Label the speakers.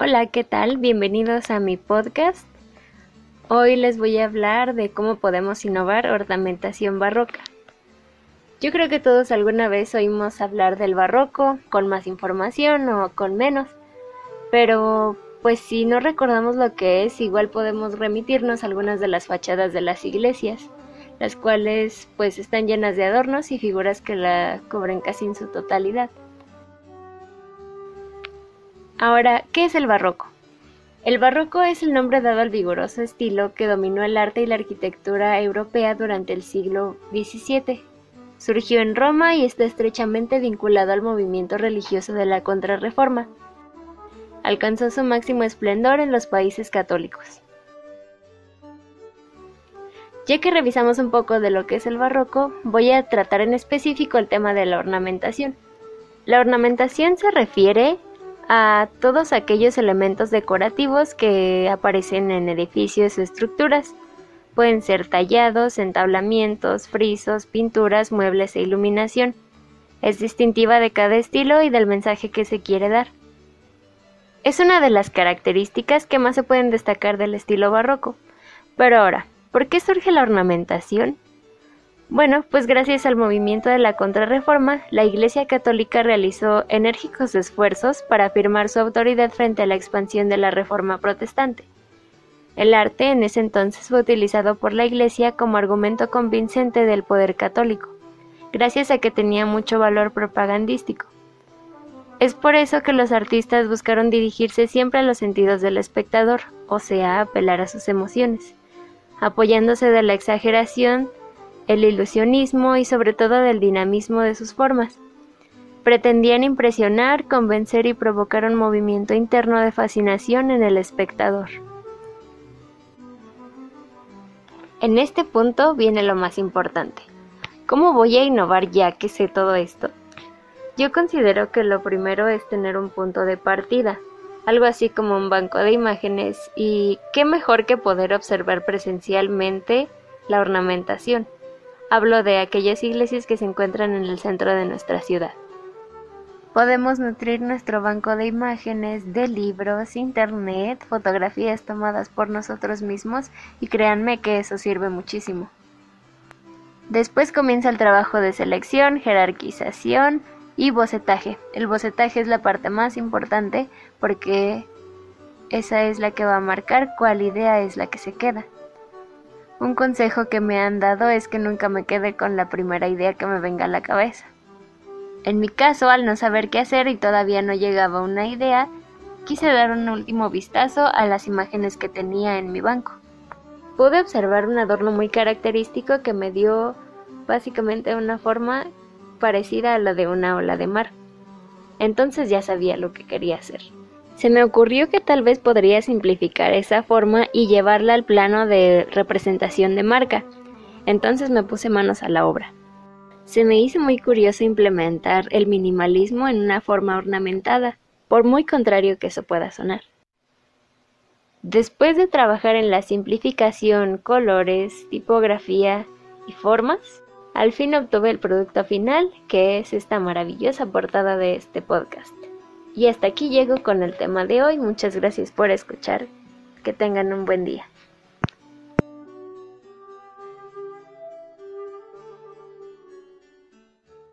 Speaker 1: Hola, ¿qué tal? Bienvenidos a mi podcast. Hoy les voy a hablar de cómo podemos innovar ornamentación barroca. Yo creo que todos alguna vez oímos hablar del barroco con más información o con menos, pero pues si no recordamos lo que es, igual podemos remitirnos a algunas de las fachadas de las iglesias, las cuales pues están llenas de adornos y figuras que la cubren casi en su totalidad. Ahora, ¿qué es el barroco? El barroco es el nombre dado al vigoroso estilo que dominó el arte y la arquitectura europea durante el siglo XVII. Surgió en Roma y está estrechamente vinculado al movimiento religioso de la Contrarreforma. Alcanzó su máximo esplendor en los países católicos. Ya que revisamos un poco de lo que es el barroco, voy a tratar en específico el tema de la ornamentación. La ornamentación se refiere a todos aquellos elementos decorativos que aparecen en edificios o estructuras. Pueden ser tallados, entablamientos, frisos, pinturas, muebles e iluminación. Es distintiva de cada estilo y del mensaje que se quiere dar. Es una de las características que más se pueden destacar del estilo barroco. Pero ahora, ¿por qué surge la ornamentación? Bueno, pues gracias al movimiento de la Contrarreforma, la Iglesia Católica realizó enérgicos esfuerzos para afirmar su autoridad frente a la expansión de la Reforma protestante. El arte en ese entonces fue utilizado por la Iglesia como argumento convincente del poder católico, gracias a que tenía mucho valor propagandístico. Es por eso que los artistas buscaron dirigirse siempre a los sentidos del espectador, o sea, apelar a sus emociones, apoyándose de la exageración el ilusionismo y sobre todo del dinamismo de sus formas. Pretendían impresionar, convencer y provocar un movimiento interno de fascinación en el espectador. En este punto viene lo más importante. ¿Cómo voy a innovar ya que sé todo esto? Yo considero que lo primero es tener un punto de partida, algo así como un banco de imágenes y qué mejor que poder observar presencialmente la ornamentación. Hablo de aquellas iglesias que se encuentran en el centro de nuestra ciudad. Podemos nutrir nuestro banco de imágenes, de libros, internet, fotografías tomadas por nosotros mismos y créanme que eso sirve muchísimo. Después comienza el trabajo de selección, jerarquización y bocetaje. El bocetaje es la parte más importante porque esa es la que va a marcar cuál idea es la que se queda. Un consejo que me han dado es que nunca me quede con la primera idea que me venga a la cabeza. En mi caso, al no saber qué hacer y todavía no llegaba una idea, quise dar un último vistazo a las imágenes que tenía en mi banco. Pude observar un adorno muy característico que me dio básicamente una forma parecida a la de una ola de mar. Entonces ya sabía lo que quería hacer. Se me ocurrió que tal vez podría simplificar esa forma y llevarla al plano de representación de marca. Entonces me puse manos a la obra. Se me hizo muy curioso implementar el minimalismo en una forma ornamentada, por muy contrario que eso pueda sonar. Después de trabajar en la simplificación, colores, tipografía y formas, al fin obtuve el producto final, que es esta maravillosa portada de este podcast. Y hasta aquí llego con el tema de hoy. Muchas gracias por escuchar. Que tengan un buen día.